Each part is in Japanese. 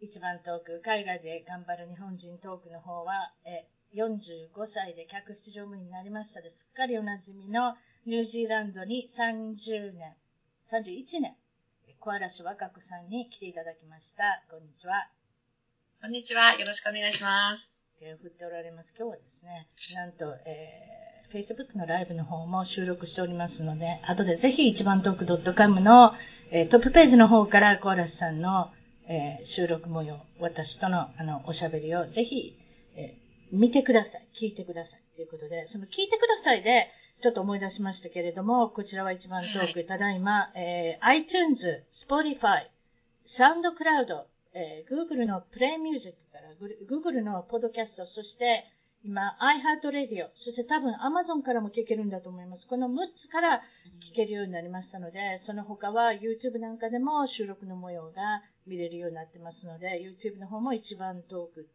一番トーク、海外で頑張る日本人トークの方は、え45歳で客室乗務員になりましたですっかりおなじみのニュージーランドに30年、31年、小嵐若子さんに来ていただきました。こんにちは。こんにちは。よろしくお願いします。手を振っておられます。今日はですね、なんと、えー、Facebook のライブの方も収録しておりますので、後でぜひ一番トーク .com の、えー、トップページの方から小嵐さんのえー、収録模様、私とのあのおしゃべりをぜひ、えー、見てください。聞いてください。ということで、その聞いてくださいで、ちょっと思い出しましたけれども、こちらは一番トーク、ただいま、えー、iTunes、Spotify、SoundCloud、えー、Google のプレイミュージックから、Google のポッドキャスト、そして今、iHeartRadio、そして多分 Amazon からも聞けるんだと思います。この6つから聞けるようになりましたので、その他は YouTube なんかでも収録の模様が見れるようになってますので、YouTube の方も一番トーク、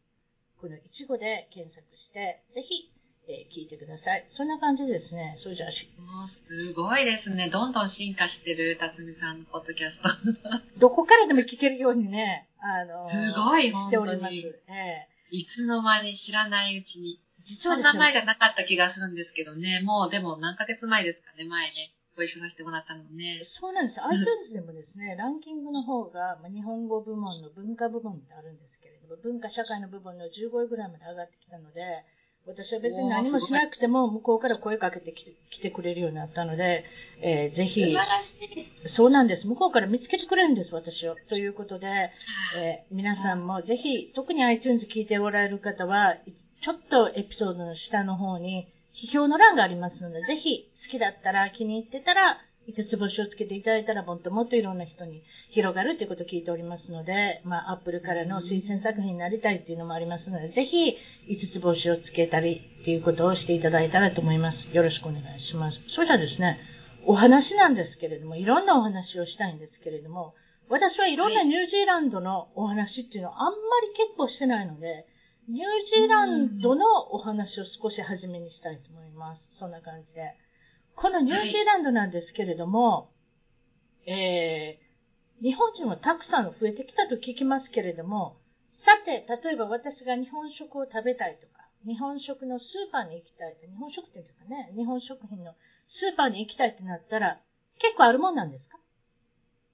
この1語で検索して、ぜひ、えー、聞いてください。そんな感じですね。それじゃあし。もうすごいですね。どんどん進化してる、辰巳さんのポッドキャスト。どこからでも聞けるようにね、あのすごい、しております。えー、いつの間に知らないうちに。実は、ね、そんな前じゃなかった気がするんですけどね。もうでも何ヶ月前ですかね、前ね。ご一緒させてもらったのね。そうなんです。iTunes でもですね、ランキングの方が、まあ、日本語部門の文化部門ってあるんですけれども、文化社会の部門の15位ぐらいまで上がってきたので、私は別に何もしなくても、向こうから声かけてきてくれるようになったので、えー、ぜひ、そうなんです。向こうから見つけてくれるんです、私を。ということで、えー、皆さんもぜひ、特に iTunes 聞いておられる方は、ちょっとエピソードの下の方に、批評の欄がありますので、ぜひ好きだったら気に入ってたら、5つ星をつけていただいたらもっともっといろんな人に広がるということを聞いておりますので、まあ、アップルからの推薦作品になりたいっていうのもありますので、ぜひ5つ星をつけたりっていうことをしていただいたらと思います。よろしくお願いします。それじゃですね、お話なんですけれども、いろんなお話をしたいんですけれども、私はいろんなニュージーランドのお話っていうのをあんまり結構してないので、ニュージーランドのお話を少し初めにしたいと思います。そんな感じで。このニュージーランドなんですけれども、はい、えー、日本人はたくさん増えてきたと聞きますけれども、さて、例えば私が日本食を食べたいとか、日本食のスーパーに行きたい、日本食店とかね、日本食品のスーパーに行きたいってなったら、結構あるもんなんですか？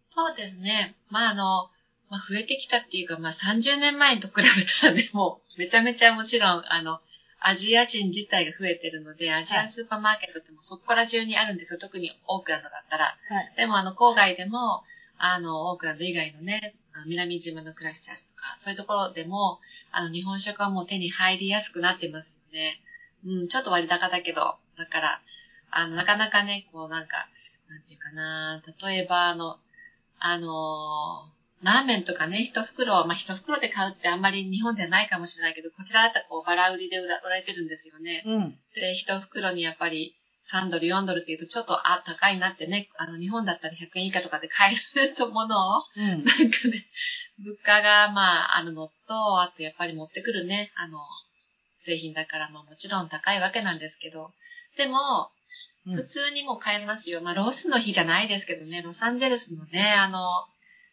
そうですね。まあ、あの、まあ、増えてきたっていうか、まあ、30年前と比べたらね、もう、めちゃめちゃもちろん、あの、アジア人自体が増えてるので、アジアンスーパーマーケットってもそこから中にあるんですよ。特にオークランドだったら。はい、でも、あの、郊外でも、あの、オークランド以外のね、南島のクラスチャーズとか、そういうところでも、あの、日本食はもう手に入りやすくなってますので、うん、ちょっと割高だけど、だから、あの、なかなかね、こうなんか、なんていうかな、例えば、あの、あのラーメンとかね、一袋、まあ、一袋で買うってあんまり日本ではないかもしれないけど、こちらだったらこう、バラ売りで売られてるんですよね。うん。で、一袋にやっぱり3ドル、4ドルって言うとちょっと、あ、高いなってね、あの、日本だったら100円以下とかで買えるとものを、うん、なんかね、物価がまあ、あるのと、あとやっぱり持ってくるね、あの、製品だからまあもちろん高いわけなんですけど、でも、普通にも買えますよ。まあ、ロスの日じゃないですけどね、ロサンゼルスのね、あの、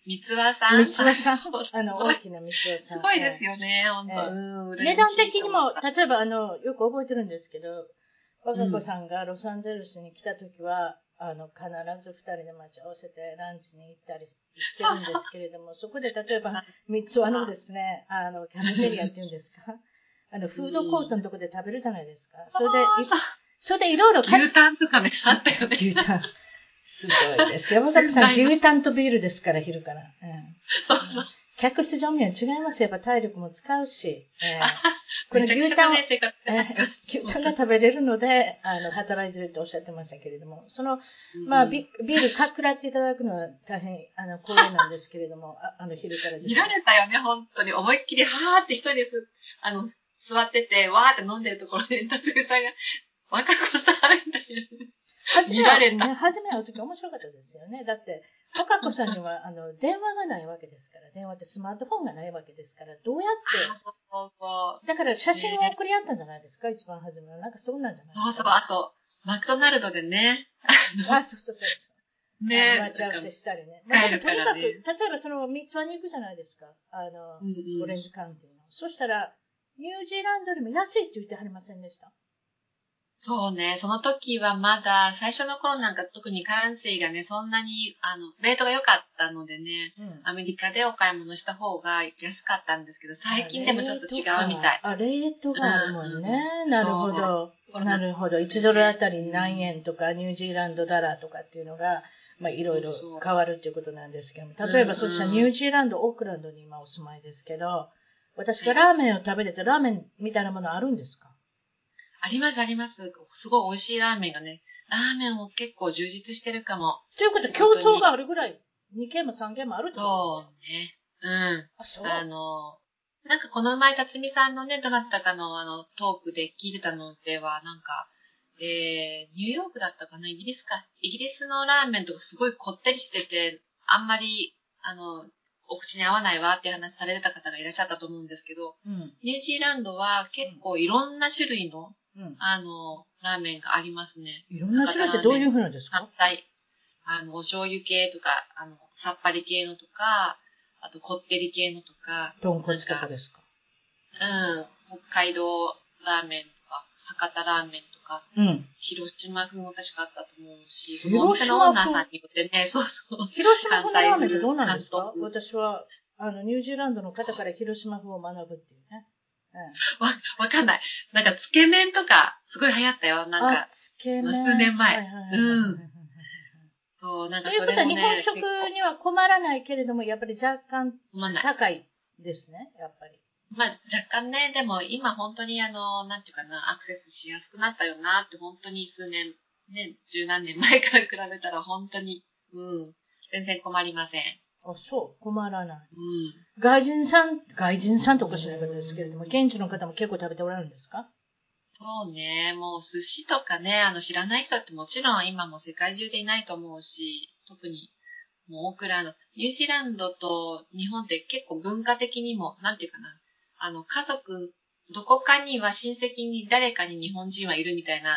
三つ葉さん。三つ葉さん。あの、大きな三つ葉さん。すごいですよね、本当、値段的にも、例えば、あの、よく覚えてるんですけど、若子さんがロサンゼルスに来た時は、あの、必ず二人で待ち合わせてランチに行ったりしてるんですけれども、そこで例えば、三つ葉のですね、あの、キャメテリアっていうんですか？あの、フードコートのとこで食べるじゃないですか。それで、それでいろいろ牛タンとかね、あったよね。牛タン。すごいです。山崎さん、牛タンとビールですから、昼から。うん、そうそう。客室乗務員は違いますやっぱ体力も使うし。えー、この牛タンを、えー、牛タンが食べれるので、あの、働いてるっておっしゃってましたけれども、その、まあ、ビビールかっくらっていただくのは大変、あの、光栄なんですけれども、ああの、昼からです、見られたよね、本当に。思いっきり、はーって一人でふ、あの、座ってて、わーって飲んでるところで、達夫さんが、若子さんみたいな。初めは、ね、初め会うとき面白かったですよね。だって、岡子さんには、あの、電話がないわけですから、電話ってスマートフォンがないわけですから、どうやって、そうそうそうだから写真を送り合ったんじゃないですか、一番初めは。なんかそうなんじゃないですか？そうそう、あと、マクドナルドでね。あ、そうそうそうそう。ね待ち合わせしたりね。まあ、とにかく、例えばその三つ輪に行くじゃないですか。あの、オレンジカウンティの。そしたら、ニュージーランドよりも安いって言ってはりませんでした？そうね、その時はまだ、最初の頃なんか特にカランシーがね、そんなに、あの、レートが良かったのでね、うん、アメリカでお買い物した方が安かったんですけど、最近でもちょっと違うみたい。あ、レートがあるもんね。うん、なるほど。なるほど。1ドルあたり何円とか、ニュージーランドダラーとかっていうのが、まあ、いろいろ変わるっていうことなんですけども、例えば、そっちはニュージーランド、オークランドに今お住まいですけど、私がラーメンを食べてて、ラーメンみたいなものあるんですか？あります、あります。すごい美味しいラーメンがね、ラーメンも結構充実してるかも。ということで、競争があるぐらい、2軒も3軒もあるってこと？そうね。うん。あ、そう？あの、なんかこの前、辰巳さんのね、どなたかのあの、トークで聞いてたのでは、なんか、えー、ニューヨークだったかな？イギリスか？イギリスのラーメンとかすごいこってりしてて、あんまり、あの、お口に合わないわって話されてた方がいらっしゃったと思うんですけど、うん、ニュージーランドは結構いろんな種類のうん、あの、ラーメンがありますね。いろんな種類ってどういうふうなんですか？はい。あの、お醤油系とか、あの、さっぱり系のとか、あと、こってり系のとか。豚骨とかですか？うん。北海道ラーメンとか、博多ラーメンとか、うん。広島風も確かあったと思うし、そのお店のオーナーさんによってね、そうそう。広島風ラーメンってどうなんですか？私は、あの、ニュージーランドの方から広島風を学ぶっていうね。わ、わかんない。なんか、つけ麺とか、すごい流行ったよ。なんか、つけ麺。数年前。うん。そう、なんかそれも、ね、ということは、日本食には困らないけれども、やっぱり若干高いですね、やっぱり。まあ、若干ね、でも今本当にあの、なんていうかな、アクセスしやすくなったよなって、本当に数年、ね、十何年前から比べたら本当に、うん、全然困りません。あ、そう、困らない。うん。外人さん、外人さんとおかしない方ですけれども、現地の方も結構食べておられるんですか？そうね。もう寿司とかね、あの知らない人ってもちろん今も世界中でいないと思うし、特にもうオクラの、ニュージーランドと日本って結構文化的にも、なんていうかな、あの家族、どこかには親戚に誰かに日本人はいるみたいな、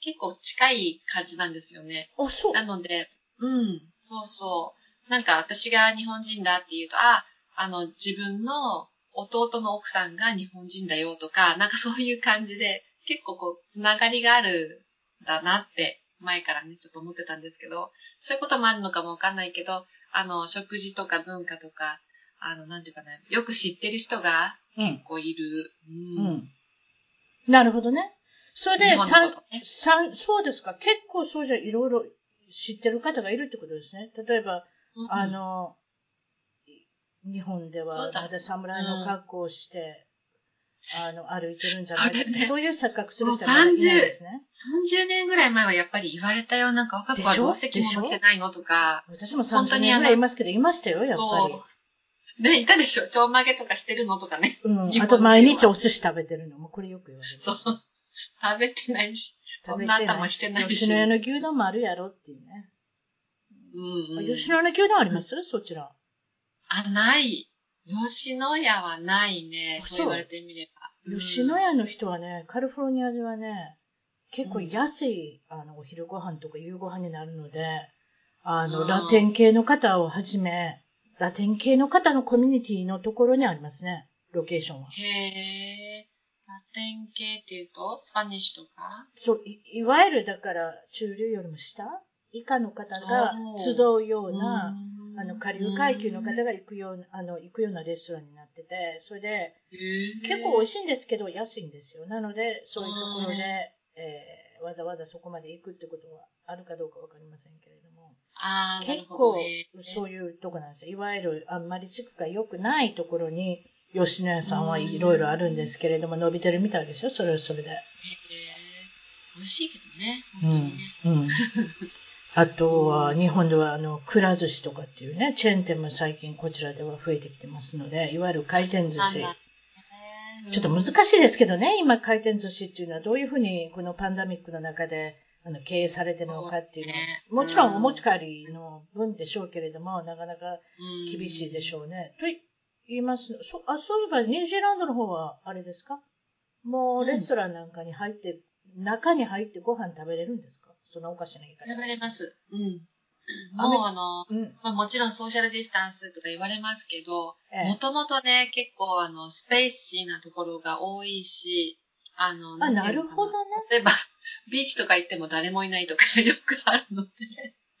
結構近い感じなんですよね。あ、そう。なので、うん、そうそう。なんか私が日本人だって言うと、あ、あの、自分の弟の奥さんが日本人だよとか、なんかそういう感じで、結構こう、つながりがあるんだなって、前からね、ちょっと思ってたんですけど、そういうこともあるのかもわかんないけど、あの、食事とか文化とか、あの、なんていうかね、よく知ってる人が結構いる。うん。うん、なるほどね。それで、さ、ね、さ、そうですか。結構そうじゃいろいろ知ってる方がいるってことですね。例えば、あの、日本ではまだ侍の格好をして、あの、歩いてるんじゃないか、ね、そういう錯覚する人はまだいないですね。30年ぐらい前はやっぱり言われたよ。なんか若子はどうして着物着てないのとか。私も30年ぐらいいますけど、いましたよ、やっぱり。ね、いたでしょ？ちょんまげとかしてるのとかね。うん。あと毎日お寿司食べてるのも、これよく言われる。そう。食べてないし、そんな頭してないし。吉野家の牛丼もあるやろっていうね。うん、うん。吉野家牛丼あります、うん、そちら。あ、ない。吉野家はないね。そう言われてみれば。吉野家の人はね、カリフォルニアではね、結構安い、あの、お昼ご飯とか夕ご飯になるので、あの、ラテン系の方をはじめ、ラテン系の方のコミュニティのところにありますね、ロケーションは。へー。ラテン系っていうと、スパニッシュとか？そうい、いわゆるだから、中流よりも下？以下の方が集うような、あの、下流階級の方が行くような、あの、行くようなレストランになってて、それで、結構美味しいんですけど、安いんですよ。なので、そういうところで、えー、わざわざそこまで行くってことはあるかどうかわかりませんけれども。あ結構、そういうとこなんですよ。いわゆる、あんまり地区が良くないところに、吉野家さんはいろいろあるんですけれども、伸びてるみたいですよ、それはそれで。へ美味しいけどね、本当にね。うん。うんあとは、日本では、あの、くら寿司とかっていうね、チェーン店も最近こちらでは増えてきてますので、いわゆる回転寿司。ちょっと難しいですけどね、今回転寿司っていうのはどういうふうにこのパンダミックの中であの経営されてるのかっていうのは、もちろんお持ち帰りの分でしょうけれども、なかなか厳しいでしょうね。と言いますそあ、そういえばニュージーランドの方はあれですか？もうレストランなんかに入って、中に入ってご飯食べれるんですか？そんなおかしな言い方。食べれます。うん。もうあの、うん、まあ、もちろんソーシャルディスタンスとか言われますけど、もともとね、結構あの、スペーシーなところが多いし、あの、あ、なるほどね。例えば、ビーチとか行っても誰もいないとかよくあるので。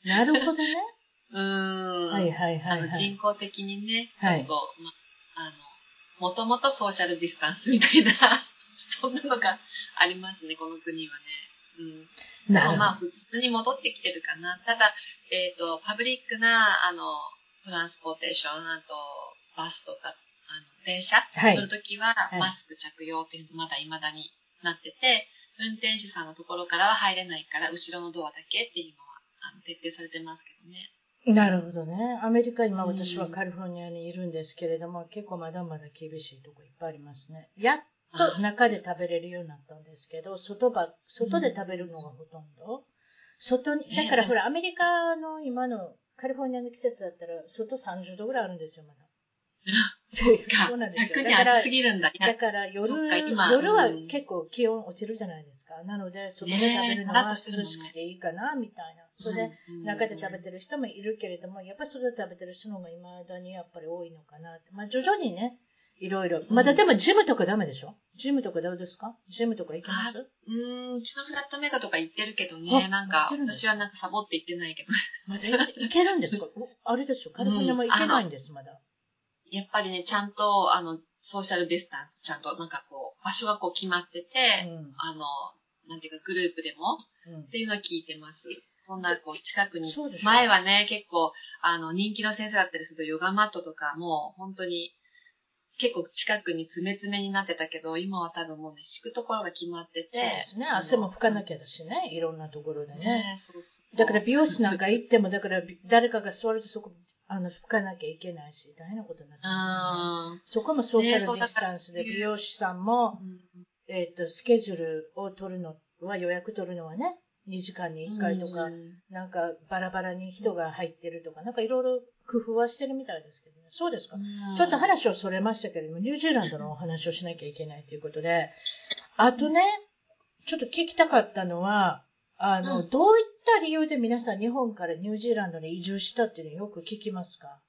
なるほどね。うん。はいはいはい、はい、人工的にね、ちょっと、はい、ま、あの、もともとソーシャルディスタンスみたいな、そんなのがありますね、この国はね。うん。でもまあ普通に戻ってきてるかな。ただ、えっ、ー、と、パブリックな、あの、トランスポーテーション、あと、バスとか、あの、電車乗るときは、マスク着用っていうのまだ未だになってて、運転手さんのところからは入れないから、後ろのドアだけっていうのは、あの、徹底されてますけどね。なるほどね。アメリカ、今私はカリフォルニアにいるんですけれども、結構まだまだ厳しいとこいっぱいありますね。やっと中で食べれるようになったんですけど、外ば、外で食べるのがほとんど。外に、だからほら、アメリカの今のカリフォルニアの季節だったら、外30度ぐらいあるんですよ、まだ。そうそうなんですよ。だから、だから夜、夜は結構気温落ちるじゃないですか。なので、外で食べるのは涼しくていいかな、みたいな。それで、中で食べてる人もいるけれども、やっぱり外で食べてる人の方が未だにやっぱり多いのかなって。まあ、徐々にね、いろいろ。まだでもジムとかダメでしょ？ジムとかどうですか？ジムとか行きます？うん、うちのフラットメーカーとか行ってるけどね。なんか、私はなんかサボって行ってないけど。まだ行けるんですか？あれですよ。カリフォルニアも行けないんです、まだ。やっぱりね、ちゃんと、あの、ソーシャルディスタンス、ちゃんとなんかこう、場所がこう決まってて、うん、あの、なんていうかグループでも、うん、っていうのは聞いてます。そんなこう近くに、前はね、結構、あの、人気の先生だったりするとヨガマットとかも、本当に結構近くに詰め詰めになってたけど、今は多分もうね、敷くところが決まってて。そうですね。汗も拭かなきゃだしね。いろんなところでね。ねそうそうだから美容室なんか行っても、だから誰かが座るとそこあの、拭かなきゃいけないし、大変なことになってますよね。そこもソーシャルディスタンスで、美容師さんも、えっ、と、スケジュールを取るのは、予約取るのはね、2時間に1回とか、なんかバラバラに人が入ってるとか、なんかいろいろ工夫はしてるみたいですけどね。そうですか。ちょっと話をそれましたけれども、ニュージーランドのお話をしなきゃいけないということで、あとね、ちょっと聞きたかったのは、あの、うん、どういった理由で皆さん日本からニュージーランドに移住したっていうのよく聞きますか？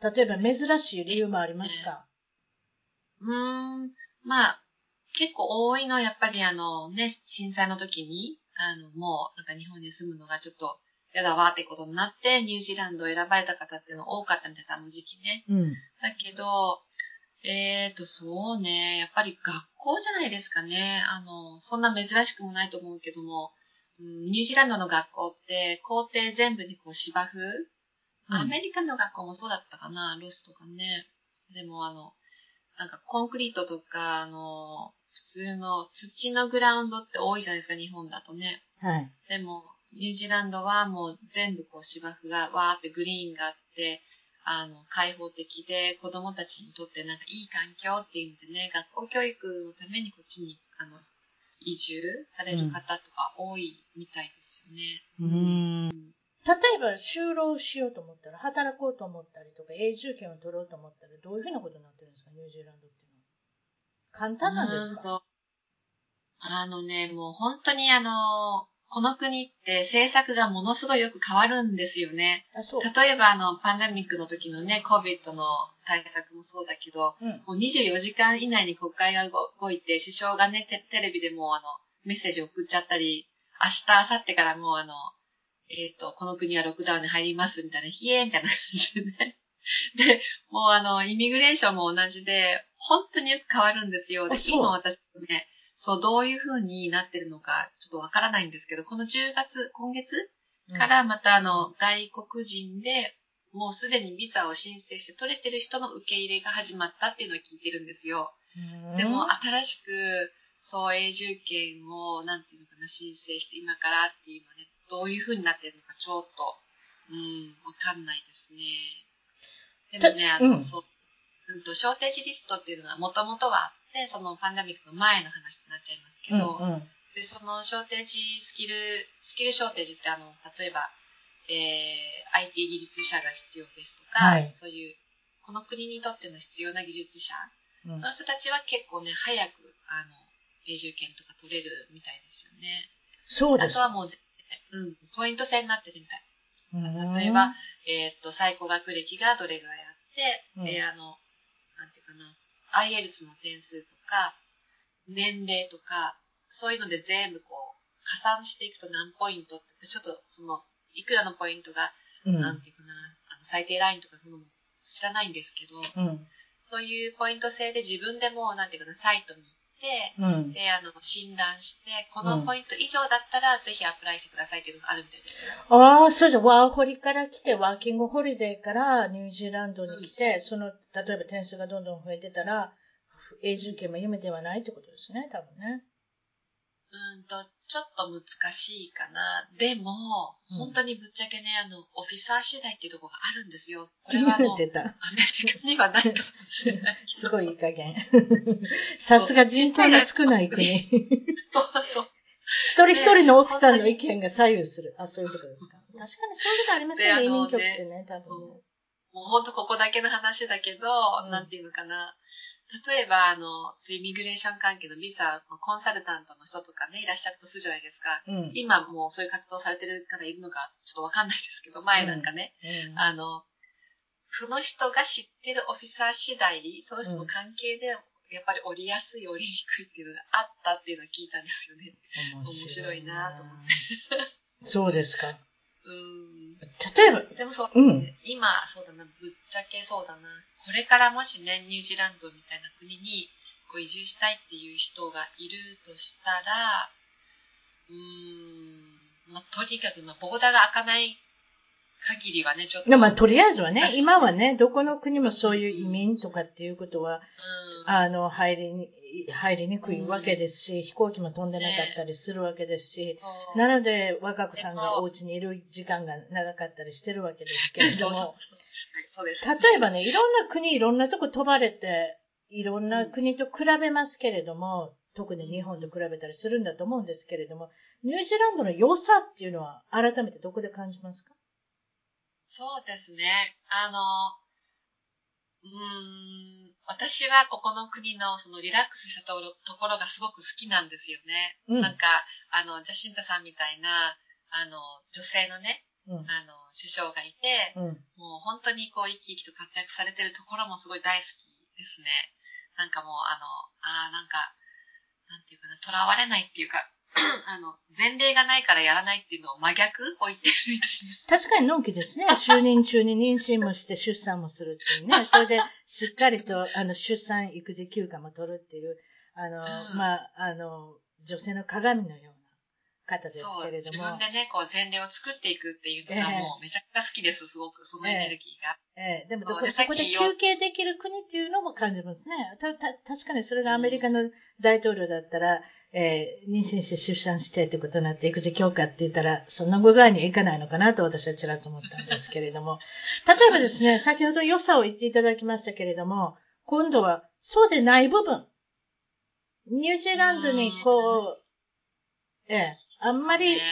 例えば珍しい理由もありますか？うーん、まあ、結構多いのはやっぱりあのね、震災の時に、あの、もうなんか日本に住むのがちょっと嫌だわってことになって、ニュージーランドを選ばれた方っていうの多かったみたいな、あの時期ね。うん。だけど、えーと、そうね、やっぱり学校じゃないですかね。あの、そんな珍しくもないと思うけども、うん、ニュージーランドの学校って校庭全部にこう芝生、うん、アメリカの学校もそうだったかな、ロスとかね。でもあの、なんかコンクリートとか、あの、普通の土のグラウンドって多いじゃないですか、日本だとね。はい。でも、ニュージーランドはもう全部こう芝生がわーってグリーンがあって、あの、開放的で子供たちにとってなんかいい環境っていうのでね、学校教育のためにこっちに、あの、移住される方とか多いみたいですよね。うん。例えば就労しようと思ったら、働こうと思ったりとか、永住権を取ろうと思ったら、どういうふうなことになってるんですか、ニュージーランドっていうのは。簡単なんですか？あのね、もう本当にあの、この国って政策がものすごいよく変わるんですよね。例えばあの、パンデミックの時のね、COVID の対策もそうだけど、うん、もう24時間以内に国会が動いて、首相がね、テレビでもあの、メッセージを送っちゃったり、明日、明後日からもうあの、えっ、と、この国はロックダウンに入りますみたいな、ひえーみたいな感じでね。で、もうあの、イミグレーションも同じで、本当によく変わるんですよ。で今私ね、そう、どういう風になってるのか、ちょっとわからないんですけど、この10月、今月からまたあの、外国人で、もうすでにビザを申請して取れてる人の受け入れが始まったっていうのを聞いてるんですよ。うんでも、新しく、そう、永住権を、なんていうのかな、申請して今からっていうのはね、どういう風になってるのか、ちょっと、うん、わかんないですね。でもね、あの、うんそう、うんと、ショーテージリストっていうのがもともとはあって、そのパンダミックの前の話になっちゃいますけど、うんうん。で、そのショーテージスキル、スキルショーテージってあの、例えば、えー、IT 技術者が必要ですとか、はい。そういう、この国にとっての必要な技術者うん。の人たちは結構ね、早く、あの、永住権とか取れるみたいですよね。そうです。あとはもう、うん、ポイント制になってるみたい。うん。例えば、えーっと、最高学歴がどれぐらいあって、うん。で、あの、なんていうかな、IELTS の点数とか、年齢とか、そういうので全部こう、加算していくと何ポイントってちょっとその、いくらのポイントが、うん。なんていうかな、あの最低ラインとかその知らないんですけど、うん。そういうポイント制で自分でも、なんていうかな、サイトにうんで、あの、診断して、このポイント以上だったら、ぜひアプライしてくださいっていうのがあるみたいですよ。ああ、そうじゃ、ワーホリから来て、ワーキングホリデーからニュージーランドに来て、その、例えば点数がどんどん増えてたら、永住権も夢ではないってことですね、多分ね。うーんと、ちょっと難しいかな。でも、うん本当にぶっちゃけね、あの、オフィサー次第っていうところがあるんですよ。これはあの、アメ。リカにはないかもしれない。すごいいい加減。さすが人口の少ない国。一そうそう。人一人のオフィサーの意見が左右する。あ、そういうことですか。確かにそういうことありますよね、移民局ってね、多分ね。もう本当ここだけの話だけど、うんなんていうのかな。例えば、あの、そういうイミグレーション関係のビザのコンサルタントの人とかね、いらっしゃるとするじゃないですか。うん。今もうそういう活動されてる方いるのかちょっとわかんないですけど、前なんかね、うんあの、その人が知ってるオフィサー次第、その人の関係で、やっぱり降りやすい、降りにくいっていうのがあったっていうのを聞いたんですよね。面白いなと思ってそうですか。うん。例えば、でもそう、うん。今、そうだな、ぶっちゃけそうだな。これからもしね、ニュージーランドみたいな国にこう移住したいっていう人がいるとしたら、うーん、まあ、とにかく、まあ、ボーダーが開かない限りはね、ちょっと。まあ、とりあえずはね今はね、どこの国もそういう移民とかっていうことは、うん、あの、入りに、入りにくいわけですし、飛行機も飛んでなかったりするわけですし、そうなので、若子さんがお家にいる時間が長かったりしてるわけですけれど そうそう。はも、い、そう。例えばね、いろんな国、いろんなとこ飛ばれて、いろんな国と比べますけれども、特に日本と比べたりするんだと思うんですけれども、ニュージーランドの良さっていうのは改めてどこで感じますか？そうですね。あの、うーん、私はここの国のそのリラックスしたところところがすごく好きなんですよね。うんなんか、あの、ジャシンタさんみたいな、あの、女性のね、うん。あの、首相がいて、うん。もう本当にこう生き生きと活躍されてるところもすごい大好きですね。なんかもうあの、ああ、なんか、なんていうかな、囚われないっていうか、あの、前例がないからやらないっていうのを真逆を言ってるみたい確かにのんきですね。就任中に妊娠もして出産もするっていうね。それでしっかりとあの出産育児休暇も取るっていう、あの、うんまあ、あの、女性の鏡のような方な。ですけれども。自分でね、こう前例を作っていくっていうのがもうめちゃくちゃ好きです、すごく、そのエネルギーが。ええでもどこそこで休憩できる国っていうのも感じますね。たた確かにそれがアメリカの大統領だったら、えー妊娠して出産してってことになって育児休暇って言ったら、そんな具合にはいかないのかなと私はちらっと思ったんですけれども。例えばですね、先ほど良さを言っていただきましたけれども、今度はそうでない部分。ニュージーランドにこう、ええ、あんまり、ね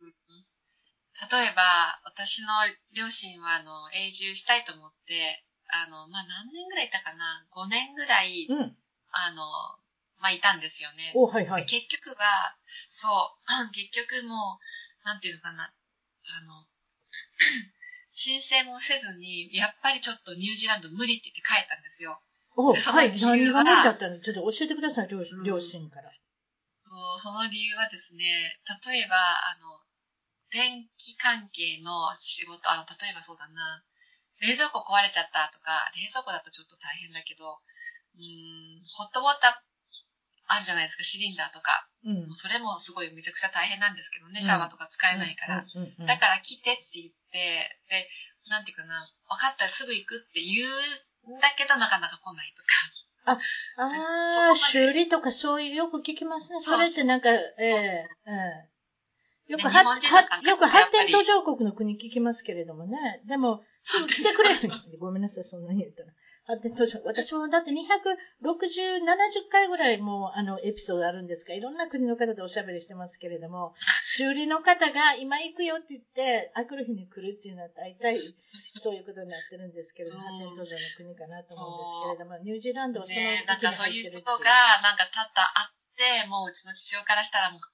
うん例えば、私の両親は、あの、永住したいと思って、あの、まあ、何年ぐらいいたかな ?5 年ぐらい、うん。あの、まあ、いたんですよね。お、はいはい。結局は、そう、結局もう、なんていうのかな、あの、申請もせずに、やっぱりちょっとニュージーランド無理って言って帰ったんですよ。お、でそのはい。理由は何が無理だったの？ちょっと教えてください、両親から。そう、その理由はですね、例えば、あの、電気関係の仕事、あの、例えばそうだな、冷蔵庫壊れちゃったとか、冷蔵庫だとちょっと大変だけど、うーん、ホットウォーターあるじゃないですか、シリンダーとか。うん。それもすごいめちゃくちゃ大変なんですけどね、シャワーとか使えないから。だから来てって言って、で、なんていうかな、分かったらすぐ行くって言うんだけど、なかなか来ないとか。ああ、修理とかそういう、よく聞きますね。それってなんか、ええええよくよく発展途上国の国聞きますけれどもね。でも、すぐ来てくれる。ごめんなさい、そんなに言ったら。発展途上、私もだって260、70回ぐらいもう、あの、エピソードあるんですが、いろんな国の方とおしゃべりしてますけれども、修理の方が今行くよって言って、あくる日に来るっていうのは大体、そういうことになってるんですけれども、うん発展途上の国かなと思うんですけれども、ニュージーランドはそのねなんかそういうことがなんか多々あって、もううちの父親からしたらもう考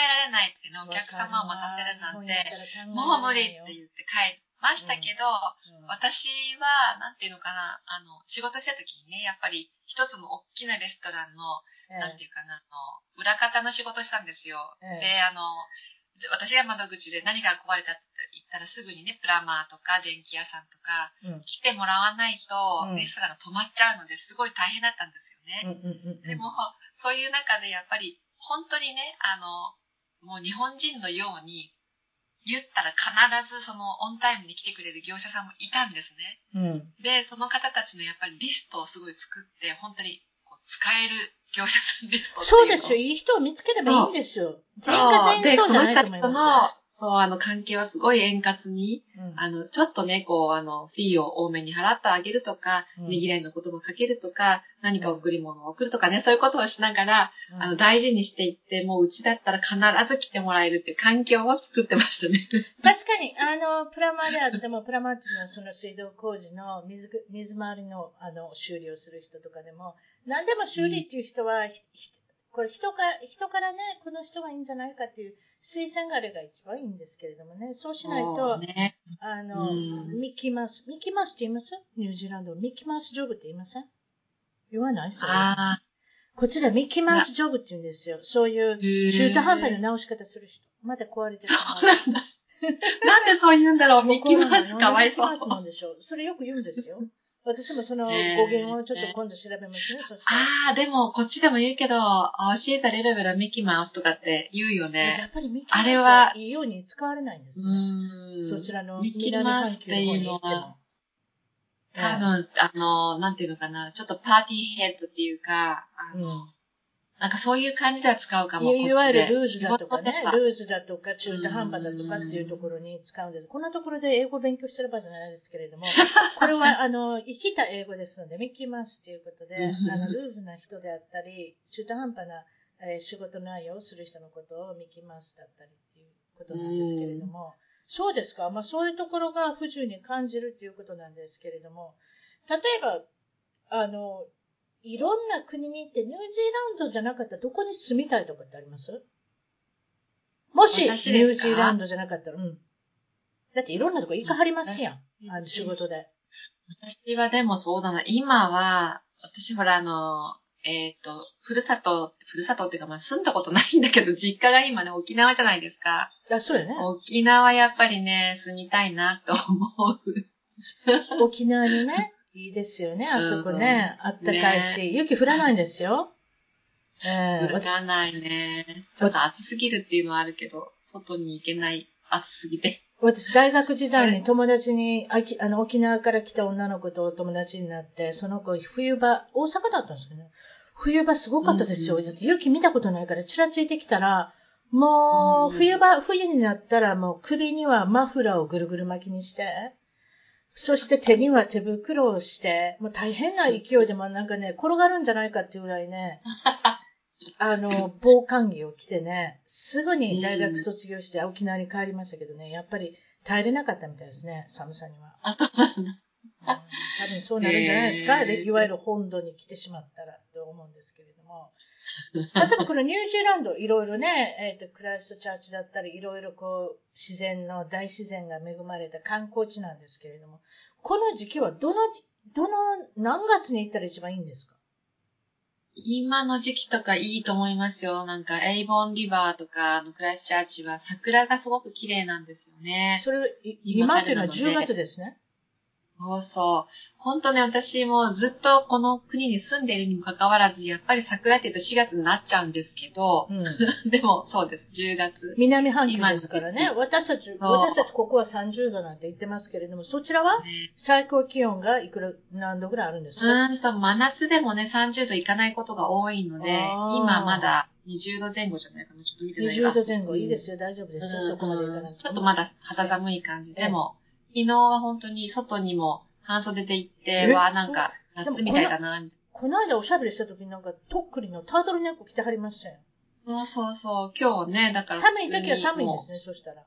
えられないってね、お客様を任せるなんて、もう無理って言って帰りましたけど、うん。私は、なんていうのかな、あの、仕事した時にね、やっぱり一つの大きなレストランの、ええ。なんていうかな、あの、裏方の仕事したんですよ。ええ。で、あの、私が窓口で何が壊れたって言ったらすぐにね、プラマーとか電気屋さんとかうん。来てもらわないとうん。レストランが止まっちゃうのですごい大変だったんですよね。うんうんうんうん。でも、そういう中でやっぱり本当にね、あの、もう日本人のように言ったら必ずそのオンタイムに来てくれる業者さんもいたんですね。うんで、その方たちのやっぱりリストをすごい作って、本当にこう使える業者さんリストそうですよ。いい人を見つければいいんですよ。全員が全員そうじゃないと思いまとの、そう、あの、関係はすごい円滑に。うんあの、ちょっとね、こう、あの、フィーを多めに払ってあげるとか、うんねぎらいの言葉をかけるとか、何か贈り物を送るとかね、そういうことをしながら、うんあの、大事にしていって、もううちだったら必ず来てもらえるっていう環境を作ってましたね。確かに、あの、プラマーであっても、プラマーっていうのはその水道工事の水ぐ、水回りの、あの、修理をする人とかでも、何でも修理っていう人は、これ人か、人からね、この人がいいんじゃないかっていう推薦があれが一番いいんですけれどもね、そうしないそとう、ね。あの、うんミッキーマウス、ミッキーマウスって言います？ニュージーランド。ミッキーマウスジョブって言いません？言わない？それ。あこちらミッキーマウスジョブって言うんですよ。そういうー中途半端な直し方する人。まだ壊れてるあ、そうなんだ。なんでそう言うんだろう、ミッキーマウスかわいそう。ミッキーマウスなんでしょう。それよく言うんですよ。私もその語源をちょっと今度調べますね、そしたら。ああ、でも、こっちでも言うけど、あ、シーザレレベルミッキーマウスとかって言うよやね。っぱりミッキーマウスあれははいいように使われないんでうすね。ーん。そちらのミッキマウスっていうのは、。多分、あの、なんていうのかな、ちょっとパーティーヘッドっていうか、あの、うんなんかそういう感じでは使うかも。いいわゆるルーズ仕だとかねルーズだとか中途半端だとかっていうところに使うんです。こんなところで英語を勉強してる場合じゃないですけれども、これはあの、生きた英語ですので、ミッキーマウスっていうことで、うんあの、ルーズな人であったり、中途半端な、えー仕事内容をする人のことをミッキーマウスだったりっていうことなんですけれども、そうですか？まあそういうところが不自由に感じるっていうことなんですけれども、例えば、あの、いろんな国に行って、ニュージーランドじゃなかったらどこに住みたいとかってあります？もし、ニュージーランドじゃなかったら、うん。だっていろんなとこ行かはりますやん。あの仕事で。私はでもそうだな、今は、私ほらあの、えっ、と、ふるさと、ふるさとっていうかまあ住んだことないんだけど、実家が今ね、沖縄じゃないですか。あ、そうやね。沖縄やっぱりね、住みたいなと思う。沖縄にね、いいですよね、あそこね。あったかいし、ね雪降らないんですよ。え え降らないね。ちょっと暑すぎるっていうのはあるけど、外に行けない、暑すぎて。私、大学時代に友達に、あきあの、沖縄から来た女の子と友達になって、その子、冬場、大阪だったんですよね。冬場すごかったですよ。うんだって雪見たことないから、ちらついてきたら、もう、うん冬場、冬になったらもう首にはマフラーをぐるぐる巻きにして、そして手には手袋をして、もう大変な勢いでもなんかね、転がるんじゃないかっていうぐらいね、あの、防寒着を着てね、すぐに大学卒業して沖縄に帰りましたけどね、やっぱり耐えれなかったみたいですね、寒さには。あ、そうなんだ。うん多分そうなるんじゃないですか、へーいわゆる本土に来てしまったらと思うんですけれども。例えばこのニュージーランド、いろいろね、えっ、と、クライストチャーチだったり、いろいろこう、自然の、大自然が恵まれた観光地なんですけれども、この時期はどの、どの、何月に行ったら一番いいんですか？今の時期とかいいと思いますよ。なんか、エイボンリバーとかのクライスチャーチは桜がすごく綺麗なんですよね。それ、今っていうのは10月ですね？そうそう。本当ね、私もずっとこの国に住んでいるにもかかわらず、やっぱり桜って言うと4月になっちゃうんですけど、うん、でもそうです、10月。南半球ですからね。私たち、私たちここは30度なんて言ってますけれども、そちらは最高気温がいくら、何度ぐらいあるんですか？うんと、真夏でもね、30度いかないことが多いので、今まだ20度前後じゃないかな。ちょっと見てない20度前後、いいですよ、大丈夫ですよ、そこまでいかないちょっとまだ肌寒い感じ。でも、昨日は本当に外にも半袖で行って、わなんか、夏みたいだな、みたいな。この間おしゃべりした時になんか、とっくりのタートルネック着てはりましたよ。そうそうそう。今日ね、だから。寒い時は寒いんですね、そしたら。ん？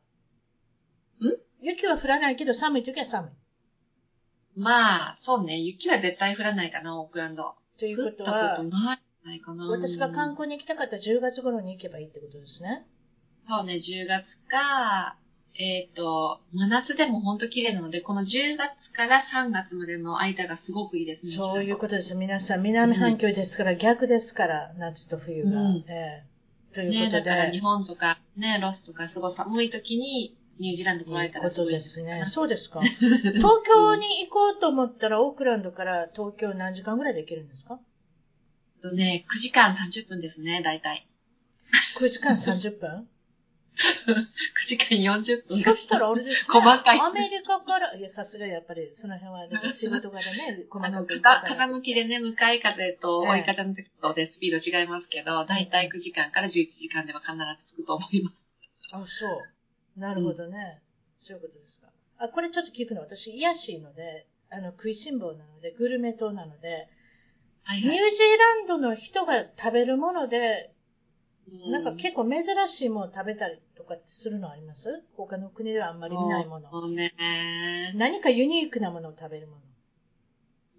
雪は降らないけど、寒い時は寒い。まあ、そうね。雪は絶対降らないかな、オークランド。ということは、ことないないかな。私が観光に行きたかったら10月頃に行けばいいってことですね。そうね、10月か、えっ、ー、と、真夏でも本当綺麗なので、この10月から3月までの間がすごくいいですね。そういうことです。皆さん、南半球ですから、うん、逆ですから、夏と冬が。うん、えー、ということで。ね、だから日本とか、ね、ロスとかすごい寒い時に、ニュージーランド来られたらすごいですね。そうですか。東京に行こうと思ったら、オークランドから東京何時間ぐらいで行けるんですか？とね、9時間30分ですね、大体。9時間30分？9 時間40分。そしたらあれですね。細かい。アメリカから、いや、さすがやっぱり、その辺は、仕事柄ね、細かく。風向きでね、向かい風と追い風の時とでスピード違いますけど、だいたい9時間から11時間では必ず着くと思います。あ、そう。なるほどね。うん、そういうことですか。あ、これちょっと聞くの。私、癒しいので、あの、食いしん坊なので、グルメ党なので、はいはい、ニュージーランドの人が食べるもので、なんか結構珍しいもの食べたりとかってするのあります？他の国ではあんまり見ないもの。そうね。何かユニークなものを食べるもの。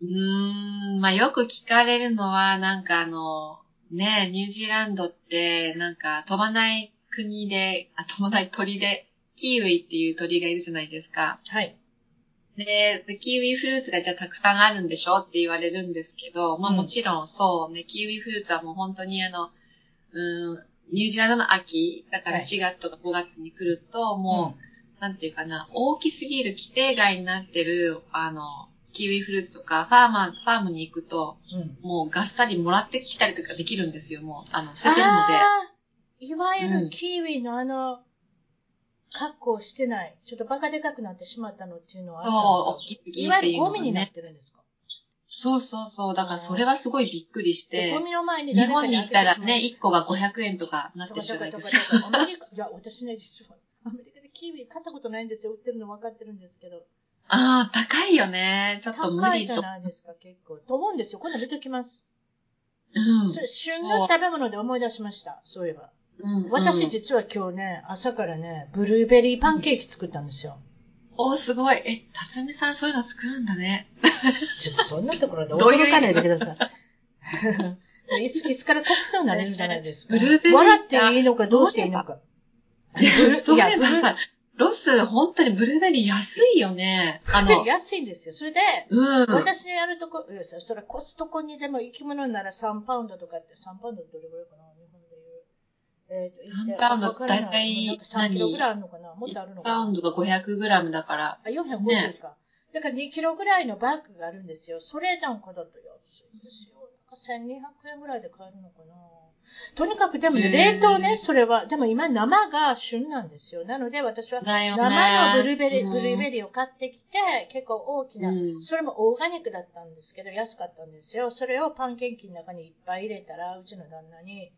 うーん、まあよく聞かれるのは、なんかあの、ね、ニュージーランドって、なんか飛ばない国で、あ、飛ばない鳥で、キーウィっていう鳥がいるじゃないですか。はい。で、キーウィフルーツがじゃあたくさんあるんでしょ？って言われるんですけど、まあもちろんそうね、キーウィフルーツはもう本当にあの、うん、ニュージーランドの秋、だから4月とか5月に来ると、もう、なんていうかな、大きすぎる規定外になってる、あの、キウイフルーツとか、ファーマー、ファームに行くと、うん、もうがっさりもらってきたりとかできるんですよ、もう、あの、捨ててるので。いわゆるキウイのあの、格好してない、ちょっとバカでかくなってしまったのっていうのはそう、大きすぎいわゆるゴミになってるんですか？そうそうそう。だからそれはすごいびっくりして。ゴミの前に日本に行ったらね、1個が500円とかなってるじゃないですか。アメリカ、いや、私ね、実は、アメリカでキウイ買ったことないんですよ。売ってるの分かってるんですけど。ああ、高いよね。ちょっと無理と。高いじゃないですか、結構。と思うんですよ。今度見ときます。うん。旬の食べ物で思い出しました。そういえば。うん、私実は今日ね、朝からね、ブルーベリーパンケーキ作ったんですよ。おすごい。え、辰巳さんそういうの作るんだね。ちょっとそんなところで驚かないでください。いつ、いつから国葬になれるじゃないですか。ブルーベリー。笑っていいのかどうしていいのか。そういえばさ、ロス、本当にブルーベリー安いよね。あの。安いんですよ。それで、うん、私のやるとこ、それコストコにでも生き物なら3パウンドとかって、3パウンドどれぐらいかな？えっ、ー、と、3パウンド、だいたい、3キロぐらいあるのかな？もっとあるのかな？パウンドが500グラムだから。あ、450か。ね、だから2キロぐらいのバッグがあるんですよ。それなんかだと安いですよ。1200円ぐらいで買えるのかな？とにかくでもね、冷凍ね、それは、でも今生が旬なんですよ。なので私は生のブルーベリー、ブルーベリーを買ってきて、結構大きな、それもオーガニックだったんですけど、安かったんですよ。それをパンケーキの中にいっぱい入れたら、うちの旦那に、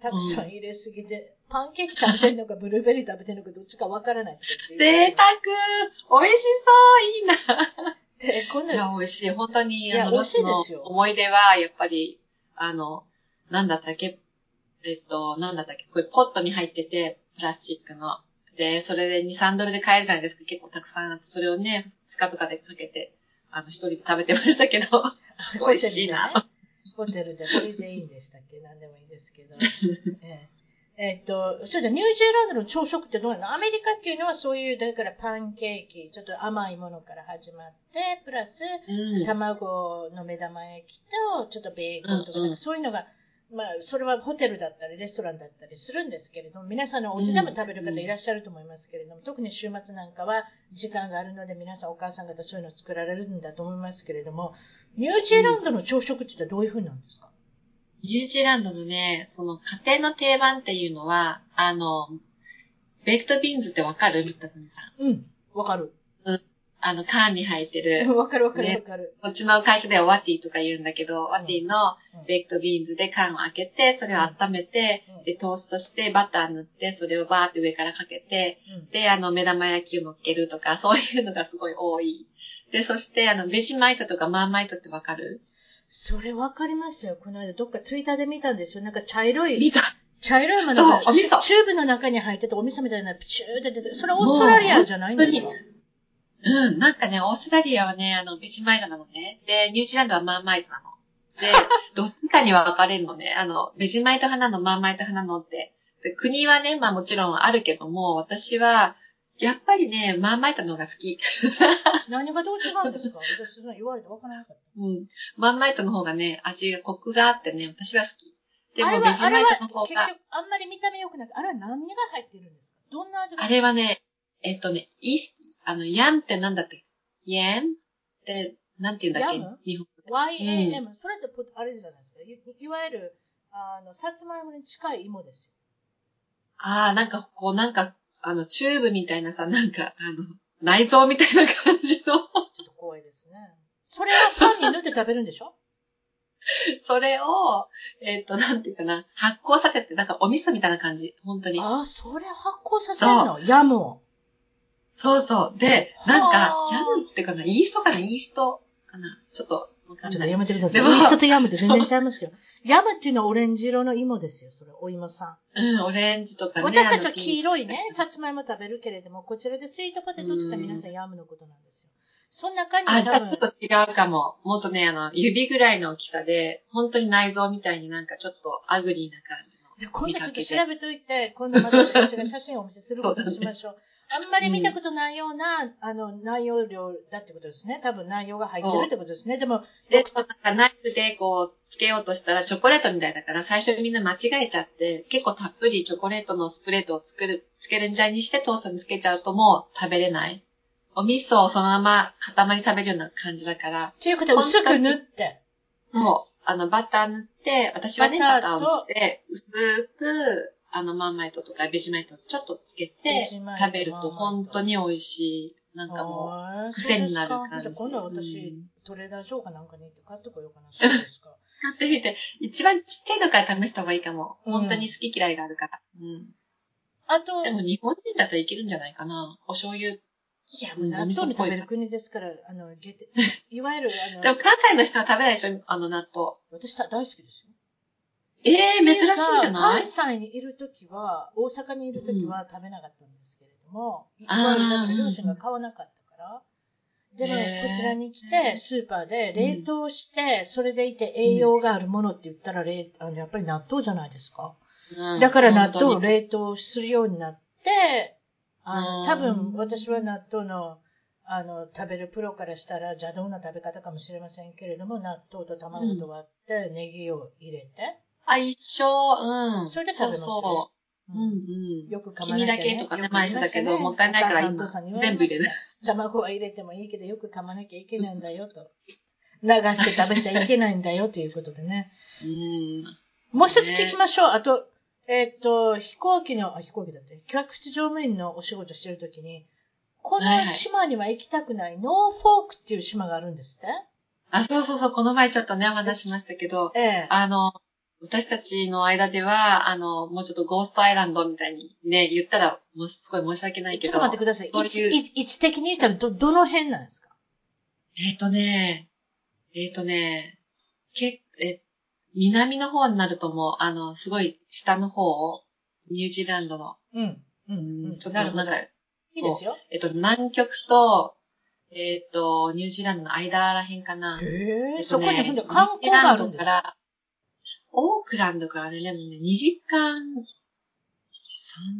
たくさん入れすぎて、うん、パンケーキ食べてんのか、ブルーベリー食べてんのか、どっちかわからないって贅沢。美味しそう。いいな。で、このいや、美味しい。本当に、あの、ロスの思い出は、やっぱり、あの、なんだったっけえっと、なんだったっけこれポットに入ってて、プラスチックの。で、それで2、3ドルで買えるじゃないですか。結構たくさんあって、それをね、2日とかでかけて、あの、一人で食べてましたけど、美味しいな。ホテルでホリデーインでしたっけ？何でもいいですけど。ええ。っと、それでニュージーランドの朝食ってどうなの？アメリカっていうのはそういう、だからパンケーキ、ちょっと甘いものから始まって、プラス、うん。卵の目玉焼きと、ちょっとベーコンとか、うんうん。そういうのが、まあ、それはホテルだったり、レストランだったりするんですけれども、皆さんのお家でも食べる方いらっしゃると思いますけれども、特に週末なんかは時間があるので、皆さんお母さん方そういうのを作られるんだと思いますけれども、ニュージーランドの朝食ってどういう風なんですか、ニュージーランドのね、その家庭の定番っていうのは、あの、 baked beans ってわかる三田住さん？うん、わかる。あの、缶に入ってる。わかるわかるねわかる。こっちの会社では Wattie's とか言うんだけど、 Wattie's のうん baked beans で缶を開けて、それを温めて、うんで、トーストして、バター塗って、それをバーって上からかけて、うんで、あの、目玉焼きを乗っけるとか、そういうのがすごい多い。で、そして、あの、 Vegemite とか Marmite ってわかる？それわかりましたよ。この間どっかツイッターで見たんですよ。なんか茶色い、見た茶色いものがそうお味噌チューブの中に入っててお味噌みたいなプチューって出て、それオーストラリアじゃないんですかうん、なんかね、オーストラリアはね、あの、 Vegemite なのね。で、ニュージーランドは Marmite なの。で、どっちかには分かれるのね。あの、ベジマイト派なの、マーマイト派なのって。で国はね、まあもちろんあるけども、私は、やっぱりね、マーマイトの方が好き。何がどう違うんですか？私そ言われてわからなかった。うん。マーマイトの方がね、味がコクがあってね、私は好き。でも、ベジマイトの方が、結局あんまり見た目良くなくて、あれは何が入ってるんですか？どんな味があれはね、えっとね、イース、あの、ヤンってなんだってヤン？って、なんて言うんだっけ？日本 ?YAM、それってポあれじゃないですか？いいわゆる、あの、さつまいもに近い芋ですよ。ああ、なんか、こう、なんか、あの、チューブみたいなさ、なんか、あの、内臓みたいな感じの、ちょっと怖いですね。それをパンに塗って食べるんでしょ？それを、えっ、と、なんていうかな、発酵させて、なんかお味噌みたいな感じ、本当に。ああ、それ発酵させるの？ヤムを。そうそう。で、なんかは、あヤムってかな、イーストかな、イーストかな。ちょっと。ちょっとやめてください。イでもーストとヤムって全然ちゃいますよ。ヤムっていうのはオレンジ色の芋ですよ、それ、お芋さん。うん、オレンジとかね。私たちは黄色いね、さつまいも食べるけれども、こちらでスイートポテトって言ったら皆さんヤムのことなんですよ。その中にあ、じゃあちょっ、と違うかも。もっとね、あの、指ぐらいの大きさで、本当に内臓みたいになんかちょっと ugly な感じの。じゃあ今度ちょっと調べといて、今度また私が写真をお見せすることにしましょう。あんまり見たことないような、あの、内容量だってことですね。多分内容が入ってるってことですね。でも、で、なんかナイフでこう、つけようとしたらチョコレートみたいだから、最初みんな間違えちゃって、結構たっぷりチョコレートのスプレートを作る、つけるみたいにしてトーストにつけちゃうともう食べれない。お味噌をそのまま塊食べるような感じだから、ということは薄く塗って、もう、あの、バター塗って、私はね、バターを塗って、薄く、あの、マーマイトとかベジマイトをちょっとつけベて食べると本当に美味しい。なんかもう、癖になる感じ今度は私、うんトレーダーショーかなんかに行って買ってこようかな。そうですか。買ってみて、一番ちっちゃいのから試した方がいいかも。うん本当に好き嫌いがあるから。うん。あと、でも日本人だったらいけるんじゃないかな。お醤油。いや、もううん納豆の食べる国ですから、あの、ゲテ、いわゆる、あの、でも関西の人は食べないでしょ？あの納豆。私た大好きですよ。ええー、珍しいんじゃない？関西にいるときは、大阪にいるときは食べなかったんですけれども、いあー。わゆるだから両親が買わなかったから、でも、こちらに来て、スーパーで冷凍して、それでいて栄養があるものって言ったら、冷あのやっぱり納豆じゃないですか。うん。だから納豆を冷凍するようになって、あの、うん。多分私は納豆の、あの、食べるプロからしたら邪道な食べ方かもしれませんけれども、納豆と卵と割って、ネギを入れて、あ、一緒。うん。それで食べますよそうそう。うんうん。よく噛まなきゃ、ね、君だけとかねよく言いました前したけどもったいないから今全部入れる。卵は入れてもいいけど、よく噛まなきゃいけないんだよと。流して食べちゃいけないんだよということでね。うん。もう一つ聞きましょう。あと、えっ、と、飛行機の、あ、飛行機だって、客室乗務員のお仕事してるときに、この島には行きたくない、ノーフォークっていう島があるんですって？あ、そうそうそう、この前ちょっとね、お話ししましたけど、ええあの、私たちの間では、あの、もうちょっとゴーストアイランドみたいにね、言ったら、もうすごい申し訳ないけど。ちょっと待ってください。そういう位置位置的に言ったらど、どの辺なんですか？えっ、とね、えっ、とね、けえ、南の方になるともう、あの、すごい下の方、ニュージーランドの、うん。ううん、ちょっとなんか、いいですよ。えっと、南極と、えっと、ニュージーランドの間らへんかな。へえ、えっとねそこに観光があるんですかオークランドからね、でもね、2時間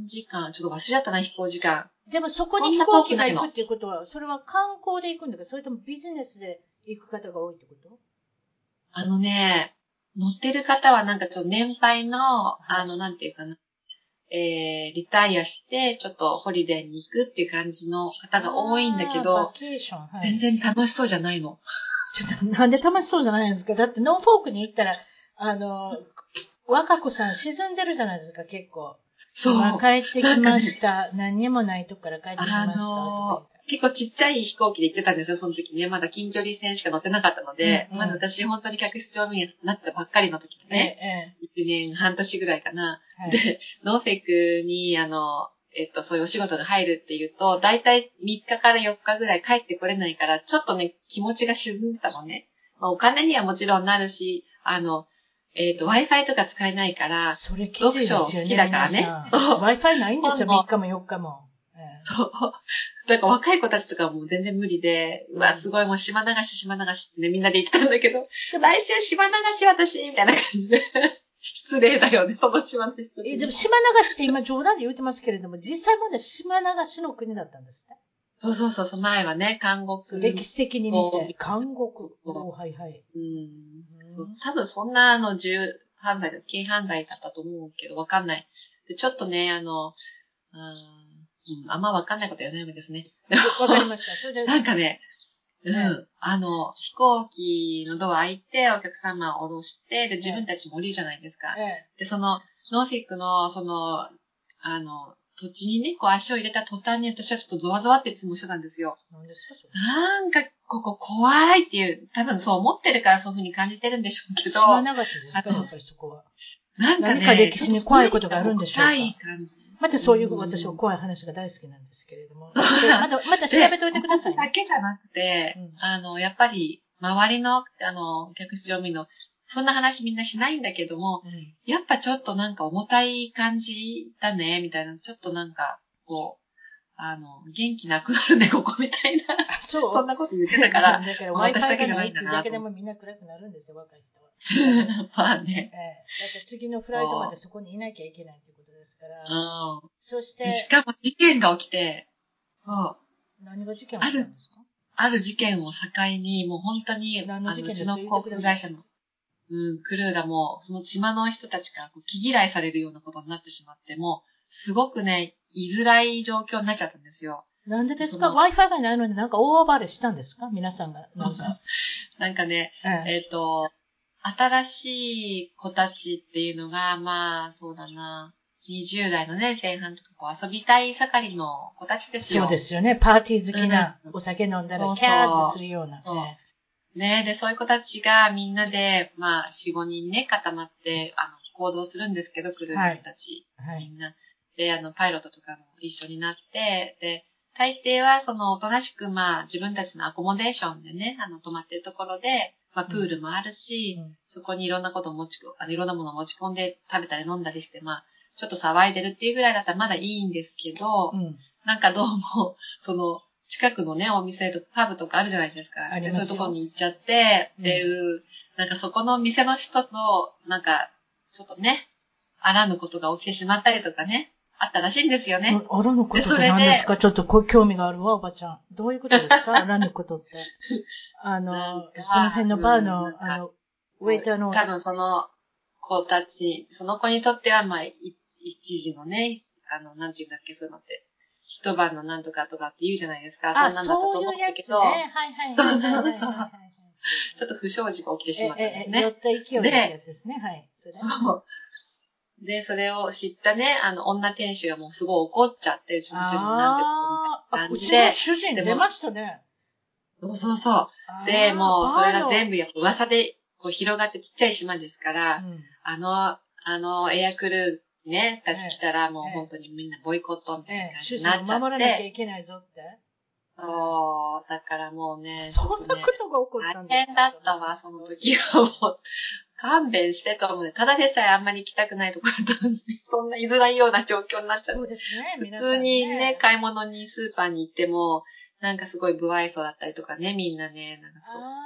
3時間、ちょっと忘れちゃったな、飛行時間。でもそこに飛行機が行くっていうことは、それは観光で行くんだかそれともビジネスで行く方が多いってこと？あのね、乗ってる方はなんかちょっと年配の、あの、なんていうかな、えー、リタイアして、ちょっとホリデーに行くっていう感じの方が多いんだけど、はい、全然楽しそうじゃないの。ちょっとなんで楽しそうじゃないんですか？だってノーフォークに行ったら、あの、若子さん沈んでるじゃないですか、結構。そう。帰ってきました。ね、何にもないとこから帰ってきました、とか結構ちっちゃい飛行機で行ってたんですよ、その時ね。まだ近距離線しか乗ってなかったので、うんうん、まだ私本当に客室乗務員になったばっかりの時でね、ええ、1年半年ぐらいかな。はい、で、ノーフェイクに、あの、えっと、そういうお仕事が入るっていうと、だいたい3日から4日ぐらい帰ってこれないから、ちょっとね、気持ちが沈んでたのね。まあ、お金にはもちろんなるし、あの、えっ、ー、と、Wi-Fi とか使えないから、それね。読書好きだからね。そう。Wi-Fi ないんですよ、3日も4日も。そう。なんか若い子たちとかも全然無理で、うわ、すごいもう島流し島流しってね、みんなで行ったんだけど、来週島流し私みたいな感じで。失礼だよね、その島の人え、でも島流しって今冗談で言ってますけれども、実際まで島流しの国だったんですね。そうそうそう、前はね、韓国。歴史的に見て。韓国。おはいはい。うん。そう、多分そんな、あの、重犯罪、軽犯罪だったと思うけど、わかんない。で、ちょっとね、あの、うんうん、あんまわかんないこと言わないわけですね。わかりました。それで。なんかね、うん。あの、飛行機のドア開いて、お客様を降ろして、で、自分たちも降りるじゃないですか。で、その、ノーフィックの、その、あの、土地にね、こう足を入れた途端に私はちょっとゾワゾワっていつもしてたんですよ。なんですかそれなんか、ここ怖いっていう、多分そう思ってるからそういう風に感じてるんでしょうけど。島流しですかやっぱりそこは。なんかね、何か歴史に怖いことがあるんでしょうか怖い感じ。またそういう私は怖い話が大好きなんですけれども。また、また調べといてください、ね。だけじゃなくて、うん、あの、やっぱり、周りの、あの、客室乗務員の、そんな話みんなしないんだけども、うん、やっぱちょっとなんか重たい感じだね、みたいな、ちょっとなんか、こう、あの、元気なくなるね、ここみたいな。そう。そんなこと言ってたから、だから私だけじゃないんだな。だけでもみんな暗くなるんですよ、若い人は。まあね。ええ。だって次のフライトまでそこにいなきゃいけないということですから。うん。そして。しかも事件が起きて、そう。何が事件起きたんですか？ある事件を境に、もう本当に、あの、うちの航空会社の、うん、クルーがもう、その島の人たちから気嫌いされるようなことになってしまって、もう、すごくね、居づらい状況になっちゃったんですよ。なんでですか ?Wi-Fi がないのになんか大暴れしたんですか？皆さんが。なんか。なんかね、えっ、ー、と、新しい子たちっていうのが、まあ、そうだな。20代のね、前半とかこう遊びたい盛りの子たちですよ。そうですよね。パーティー好きな、お酒飲んだらキャーってするようなね。ね。で、そういう子たちがみんなで、まあ、4、5人ね、固まって、あの、行動するんですけど、クルーたち、はい、みんな。で、あの、パイロットとかも一緒になって、で、大抵はそのおとなしくまあ自分たちのアコモデーションでね、あの泊まってるところで、まあプールもあるし、うん、そこにいろんなことを持ち、あのいろんなものを持ち込んで食べたり飲んだりして、まあちょっと騒いでるっていうぐらいだったらまだいいんですけど、うん、なんかどうも、その近くのね、お店とかパブとかあるじゃないですか。でそういうところに行っちゃって、っていう、うん、なんかそこの店の人と、なんか、ちょっとね、あらぬことが起きてしまったりとかね、あったらしいんですよね。あらぬことって何ですか？ちょっと興味があるわ、おばちゃん。どういうことですか？あらぬことって。あの、その辺のバーの、あの、ウェイターの。多分その子たち、その子にとっては、まあ、一時のね、あの、なんていうんだっけ、そういうのって。一晩のなんとかとかって言うじゃないですか。そんなんだったと思うんだけど。そういうやつね。はいはいそうそうそう。ちょっと不祥事が起きてしまったんですね。酔った勢いのやつですね。はい。そそう。で、それを知ったね、あの、女店主がもうすごい怒っちゃって、うちの主人なんて感じで。うちの主人出ましたね。そうそうそう。で、もうそれが全部やっぱ噂でこう広がってちっちゃい島ですから、うん、あの、あの、エアクルーね、たち来たらもう本当にみんなボイコットみたいな感じになっちゃって。ええ、守らなきゃいけないぞって。そう、だからもうね、そんなことが起こったんですか？大変だったわ、その時はもう。勘弁してと思うただでさえあんまり行きたくないところだったんで。そんな居づらいような状況になっちゃって。そうですね。普通にね、買い物にスーパーに行っても、なんかすごい不愛想だったりとかね、みんなね、なんか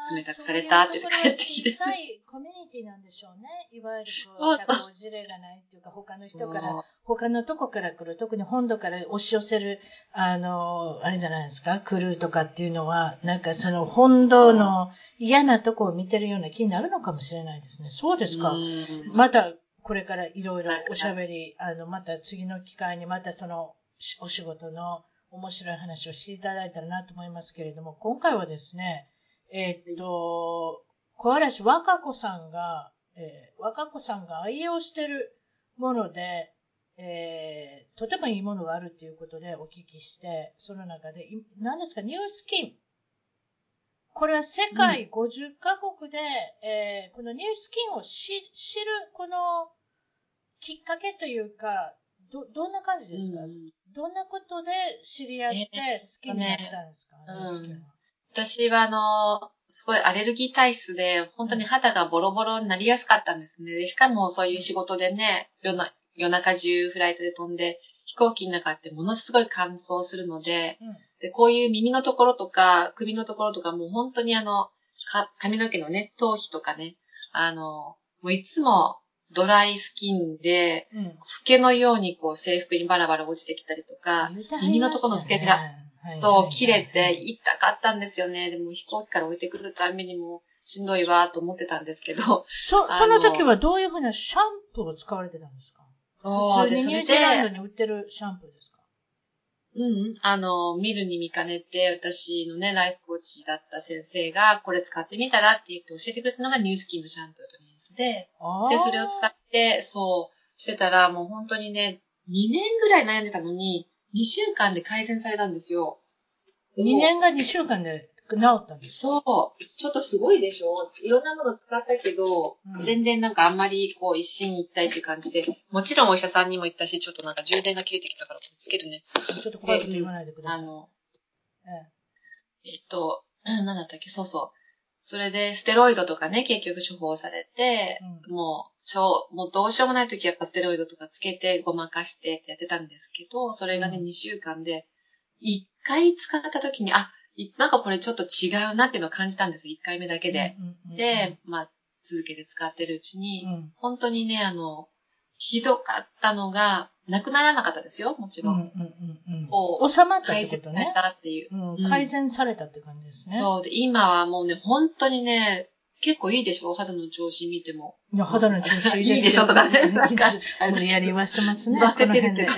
すごい冷たくされたって帰ってきて。小さいコミュニティなんでしょうね。いわゆるこう、社交辞令がないっていうか、他の人から、他のとこから来る、特に本土から押し寄せる、あの、あれじゃないですか、来るとかっていうのは、なんかその本土の嫌なとこを見てるような気になるのかもしれないですね。そうですか。うんまた、これからいろいろおしゃべり、あの、また次の機会にまたそのしお仕事の面白い話をしていただいたらなと思いますけれども、今回はですね、えーっと、小嵐若子さんが、えー若子さんが愛用してるもので、えーとてもいいものがあるっていうことでお聞きして、その中で、い何ですか、ニュースキン。これは世界50カ国で、えーこのニュースキンを知知る、このきっかけというか、ど、どんな感じですか、うん。どんなことで知り合ってえ好きになったんですか、ねニュースキンは。私はあの、すごいアレルギー体質で、本当に肌がボロボロになりやすかったんですね。でしかもそういう仕事でね、夜な夜中中フライトで飛んで、飛行機の中ってものすごい乾燥するので、うん。で、こういう耳のところとか、首のところとか、もう本当にあの、か髪の毛のね、頭皮とかね、あの、もういつもドライスキンで、うん。フケのようにこう制服にバラバラ落ちてきたりとか、耳のところのフケがと切れて痛かったんですよね。でも飛行機から置いてくるためにもしんどいわと思ってたんですけど、そ、その時はどういうふうなシャンプーを使われてたんですか？そうで、普通にそれニュージーランドで、に売ってるシャンプーですか？うん、あの、見るに見かねて、私のね、ライフコーチだった先生が、これ使ってみたらって言って教えてくれたのがニュースキンのシャンプーとリンスで、で、それを使って、そう、してたら、もう本当にね、2年ぐらい悩んでたのに、2週間で改善されたんですよ。2年が2週間で治ったんです。そう。ちょっとすごいでしょ？いろんなもの使ったけど、うん全然なんかあんまりこう一心一体っていう感じで、もちろんお医者さんにも行ったし、ちょっとなんか充電が切れてきたからつけるね。ちょっと怖いこと言わないでください。あの、ええっと、うんなんだったっけ？そうそう。それで、ステロイドとかね、結局処方されて、うん。もう、ちょもうどうしようもない時やっぱステロイドとかつけて、ごまかしてってやってたんですけど、それがね、うん。2週間で、1回使った時に、あ、いなんかこれちょっと違うなっていうのを感じたんですよ、1回目だけで。で、まあ、続けて使ってるうちに、うん。本当にね、あの、ひどかったのが、なくならなかったですよ、もちろん。うんうんうん、こう収まったってことね。改善されたっていう、うん、改善されたって感じですね。そうで、今はもうね、本当にね、結構いいでしょ肌の調子見ても。いや、肌の調子いいですよ。いいでしょとかね。無理やり言わせますね。言わせてるけど。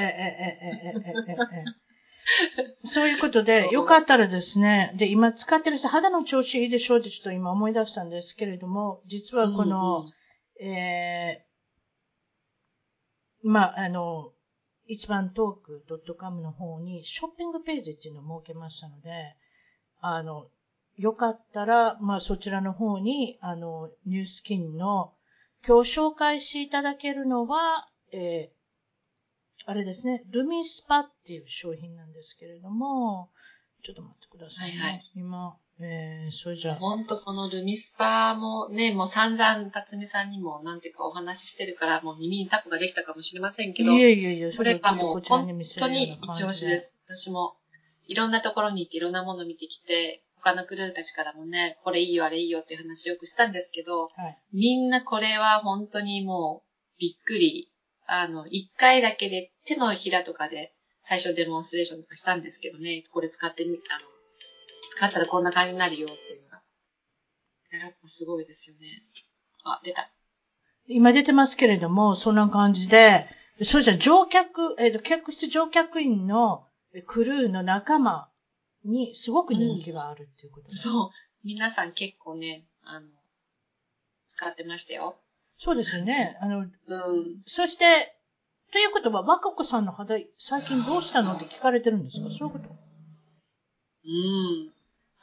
そういうことで、よかったらですね、で、今使ってる人、肌の調子いいでしょってちょっと今思い出したんですけれども、実はこの、うんうん、えーまあ、あの、一番トーク .com の方にショッピングページっていうのを設けましたので、あの、よかったら、まあそちらの方に、あの、ニュースキンの、今日紹介していただけるのは、えーあれですね、ルミスパっていう商品なんですけれども、ちょっと待ってくださいね。はいはい今、えー、それじゃあ、ほんとこのルミスパもね、もう散々辰巳さんにもなんていうかお話ししてるから、もう耳にタコができたかもしれませんけど、いえいえいえ、そこれれをちょっとがもう本当に一押しです。私もいろんなところに行っていろんなもの見てきて、他のクルーたちからもね、これいいよあれいいよっていう話よくしたんですけど、はい。みんなこれは本当にもうびっくり。あの、一回だけで手のひらとかで最初デモンストレーションとかしたんですけどね、これ使ってみ、あの、使ったらこんな感じになるよっていうのが。やっぱすごいですよね。あ、出た。今出てますけれども、そんな感じで、それじゃ乗客、えっ、と、客室乗客員のえクルーの仲間にすごく人気があるっていうことです、そう。皆さん結構ね、あの、使ってましたよ。そうですよね。あの、うん。そして、ということは、若子さんの肌、最近どうしたのって聞かれてるんですか？そういうことうん。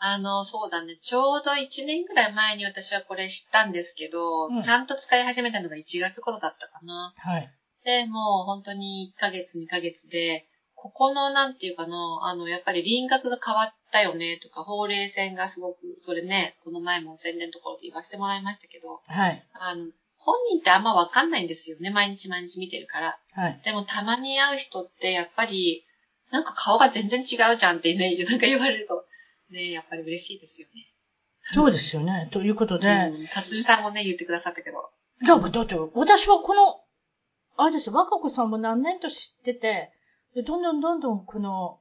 あの、そうだね。ちょうど1年ぐらい前に私はこれ知ったんですけど、うんちゃんと使い始めたのが1月頃だったかな。はい。で、もう本当に1ヶ月、2ヶ月で、ここのなんていうかな、あの、やっぱり輪郭が変わったよねとか、ほうれい線がすごく、それね、この前も宣伝のところで言わせてもらいましたけど、はい。あの、本人ってあんまわかんないんですよね。毎日毎日見てるから。はい。でもたまに会う人ってやっぱり、なんか顔が全然違うじゃんってね、なんか言われると、ね、やっぱり嬉しいですよね。そうですよね。ということで。うん。辰巳さんもね、言ってくださったけど。だだって、私はこの、あれですよ、若子さんも何年と知ってて、でどんどんどんどんこの、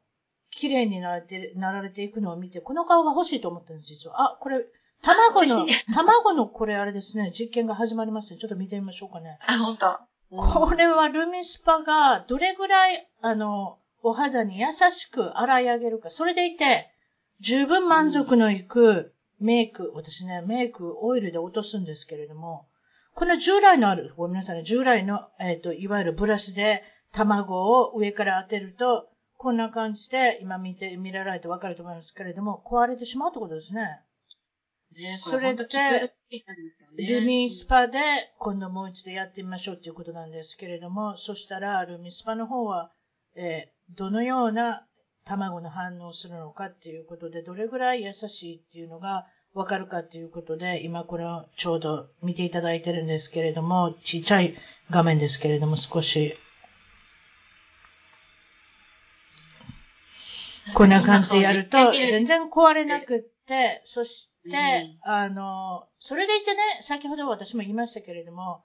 綺麗になられて、なられていくのを見て、この顔が欲しいと思ったんです、実は。あ、これ、卵の、卵のこれあれですね、実験が始まりますね。ちょっと見てみましょうかね。あ、ほんと。これはルミスパがどれぐらい、あの、お肌に優しく洗い上げるか。それでいて、十分満足のいくメイク、私ね、メイクオイルで落とすんですけれども、この従来のある、ごめんなさいね、従来の、えっ、と、いわゆるブラシで卵を上から当てると、こんな感じで、今見て、見られてわかると思いますけれども、壊れてしまうってことですね。ね、それでルミスパで今度もう一度やってみましょうっていうことなんですけれども、そしたらルミスパの方は、えーどのような卵の反応をするのかっていうことで、どれぐらい優しいっていうのがわかるかっていうことで、今これをちょうど見ていただいてるんですけれども、ちっちゃい画面ですけれども、少し、こんな感じでやると、全然壊れなくって、そして、あの、それでいてね、先ほど私も言いましたけれども、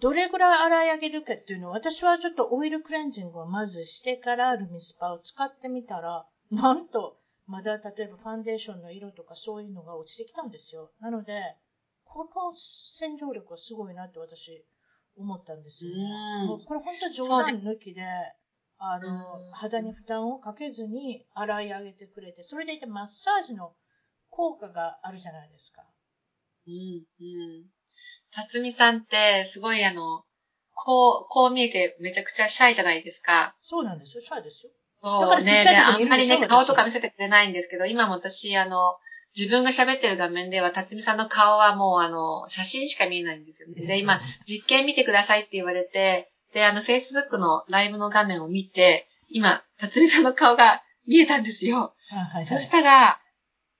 どれぐらい洗い上げるかっていうのを、私はちょっとオイルクレンジングをまずしてからルミスパを使ってみたら、なんと、まだ例えばファンデーションの色とかそういうのが落ちてきたんですよ。なので、この洗浄力はすごいなって私思ったんですよね。うんもうこれ本当冗談抜きで、あの、うん肌に負担をかけずに洗い上げてくれて、それでいてマッサージの効果があるじゃないですか。うん、うん。辰巳さんって、すごいあの、こう、こう見えてめちゃくちゃシャイじゃないですか。そうなんですよ。シャイですよ。だそうね。で、あんまりね、私顔とか見せてくれないんですけど、今も私、あの、自分が喋ってる画面では、辰巳さんの顔はもう、あの、写真しか見えないんですよね。で、今、実験見てくださいって言われて、で、あの、Facebook のライブの画面を見て、今、辰巳さんの顔が見えたんですよ。あはいはい。そしたら、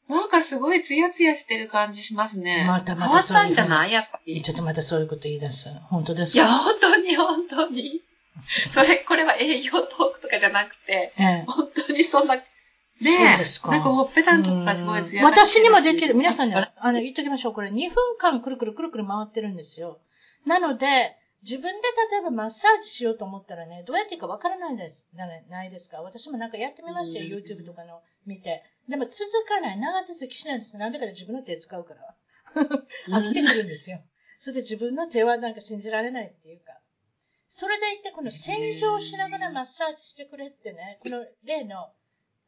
なんかすごいツヤツヤしてる感じしますね。またまた変わったんじゃない？やっぱり。ちょっとまたそういうこと言い出す。本当ですか？いや、本当に本当に。それ、これは営業トークとかじゃなくて、ええ。本当にそんな、ねそうえ、ですかなんかほっぺたのとこがすごいツヤうん私にもできる。皆んさんに、あの、言っときましょう。これ2分間くるくるくるくる回ってるんですよ。なので、自分で例えばマッサージしようと思ったらね、どうやっていいかわからないです、なないですか？私もなんかやってみましたよ、うん YouTube とかの見て。でも続かない、長続きしないんです。なんでかって自分の手使うから。飽きてくるんですよ。それで自分の手はなんか信じられないっていうか。それでいて、この洗浄しながらマッサージしてくれってね、この例の、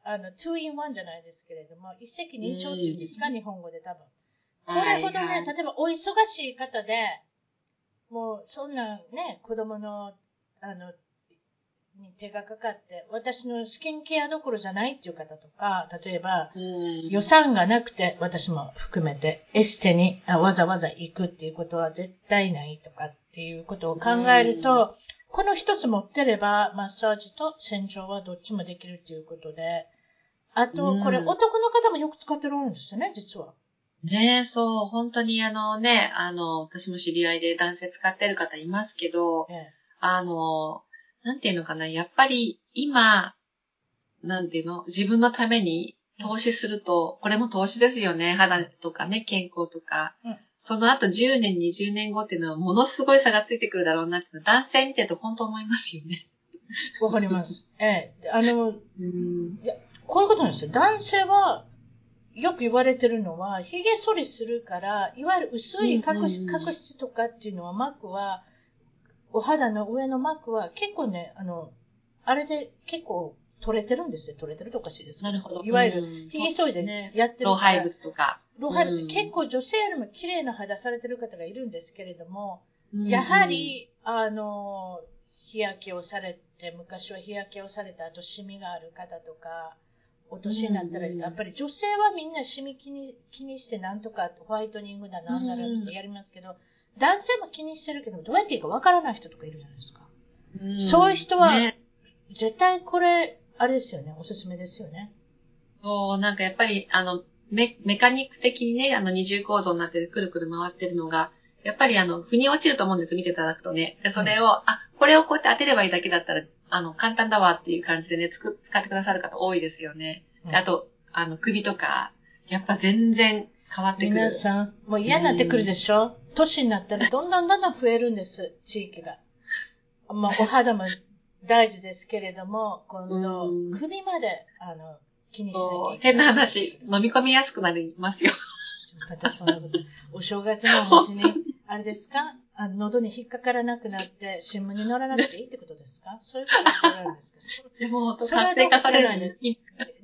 あの、2 in 1じゃないですけれども、一石二鳥っていうんですか、日本語で多分。これほどね、例えばお忙しい方で、もうそんなね、子供の、あの、に手がかかって、私のスキンケアどころじゃないっていう方とか、例えば、うん。予算がなくて、私も含めて、エステにあわざわざ行くっていうことは絶対ないとかっていうことを考えると、この一つ持ってれば、マッサージと洗浄はどっちもできるっていうことで、あと、これうん男の方もよく使ってるんですよね、実は。ねえ、そう、本当にあのね、あの、私も知り合いで男性使ってる方いますけど、ええ。あの、なんていうのかな、やっぱり今、なんていうの、自分のために投資すると、これも投資ですよね。肌とかね、健康とか。うんその後10年、20年後っていうのはものすごい差がついてくるだろうなって男性見てると本当思いますよね。わかります。ええ。あの、うん。こういうことなんですよ。男性は、よく言われてるのは、髭剃りするから、いわゆる薄い角質,、とかっていうのは、膜は、お肌の上の膜は結構ね、あの、あれで結構取れてるんですよ。取れてるとおかしいですけなるほど。いわゆるうん。髭剃りでね。やってるから、老廃物とか。老廃物、うん。結構女性よりも綺麗な肌されてる方がいるんですけれども、うんやは、り、あの、日焼けをされて、昔は日焼けをされた後、シミがある方とか、お年になったら、やっぱり女性はみんなシミ気に気にしてなんとかホワイトニングだなんだらってやりますけど、男性も気にしてるけど、どうやっていいかわからない人とかいるじゃないですか。うんそういう人はね絶対これ、あれですよね、おすすめですよね。そう、なんかやっぱり、あの、メメカニック的にね、あの二重構造になってくるくる回ってるのが、やっぱりあの、腑に落ちると思うんです、見ていただくとね。で、それを、あ、これをこうやって当てればいいだけだったら、あの、簡単だわっていう感じでね、つく使ってくださる方多いですよね。うんあと、あの、首とか、やっぱ全然変わってくる。皆さん、もう嫌になってくるでしょ、年になったらどんどんどんどん増えるんです、地域が。まあ、お肌も大事ですけれども、今度うん、首まで、あの、気にしなきゃいけない。変な話、飲み込みやすくなりますよ。またそんなこと。お正月のお餅に、あれですか？あの喉に引っかからなくなって、新聞に載らなくていいってことですか？そういうこと言っておられるんですか？そでも、それはどうか知らないるに。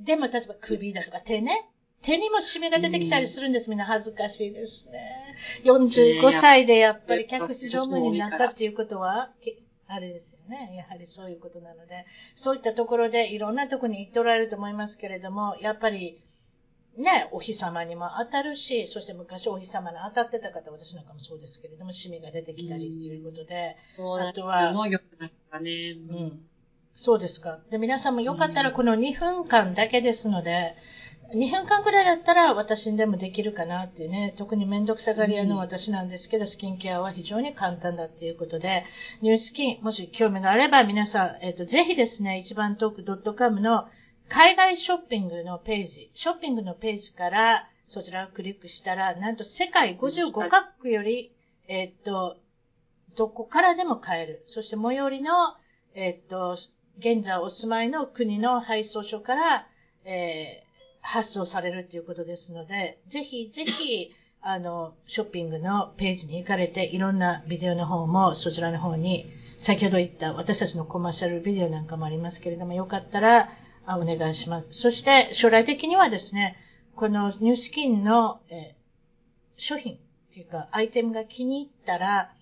でも、例えば首だとか手ね。手にもシミが出てきたりするんです。みんな恥ずかしいですね。45歳でやっぱり客室乗務員になったっていうことは、けあれですよね。やはりそういうことなので、そういったところでいろんなところに行っておられると思いますけれども、やっぱり、ね、お日様にも当たるし、そして昔お日様に当たってた方、私なんかもそうですけれども、シミが出てきたりっていうことで、あとは農業なんかね。うん。そうですか。で、皆さんもよかったらこの2分間だけですので、2分間くらいだったら私にでもできるかなっていうね、特にめんどくさがり屋の私なんですけど、スキンケアは非常に簡単だっていうことで、ニュースキン、もし興味があれば皆さん、えっ、と、ぜひですね、一番トーク .com の海外ショッピングのページ、ショッピングのページからそちらをクリックしたら、なんと世界55カ国より、えっ、と、どこからでも買える。そして最寄りの、えっ、と、現在お住まいの国の配送所から、え発送されるということですので、ぜひぜひ、あの、ショッピングのページに行かれて、いろんなビデオの方もそちらの方に、先ほど言った私たちのコマーシャルビデオなんかもありますけれども、よかったらあお願いします。そして将来的にはですね、このニュースキンの、え商品っていうかアイテムが気に入ったら、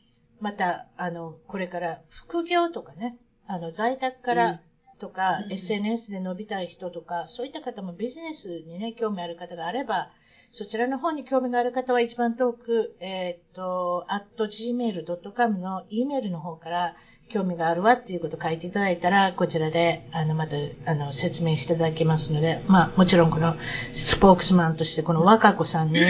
また、あの、これから副業とかね、あの、在宅からとか、うん SNS で伸びたい人とか、そういった方もビジネスにね、興味ある方があれば、そちらの方に興味がある方は一番遠く、えーっと、at gmail.com の E メールの方から興味があるわっていうことを書いていただいたら、こちらで、あの、また、あの、説明していただきますので、まあ、もちろんこのスポークスマンとしてこの若子さんに、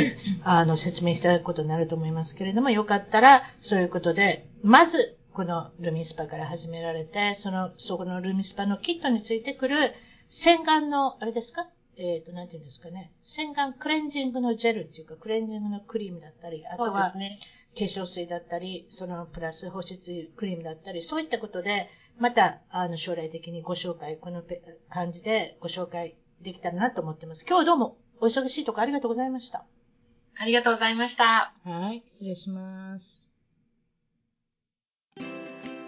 あの、説明していただくことになると思いますけれども、よかったら、そういうことで、まず、このルミスパから始められて、その、そこのルミスパのキットについてくる洗顔の、あれですか？えっ、と、なんていうんですかね。洗顔クレンジングのジェルっていうか、クレンジングのクリームだったり、あとは。化粧水だったり、そのプラス保湿クリームだったり、そういったことで、また、あの、将来的にご紹介、このペ感じでご紹介できたらなと思ってます。今日はどうもお忙しいところありがとうございました。ありがとうございました。はい、失礼します。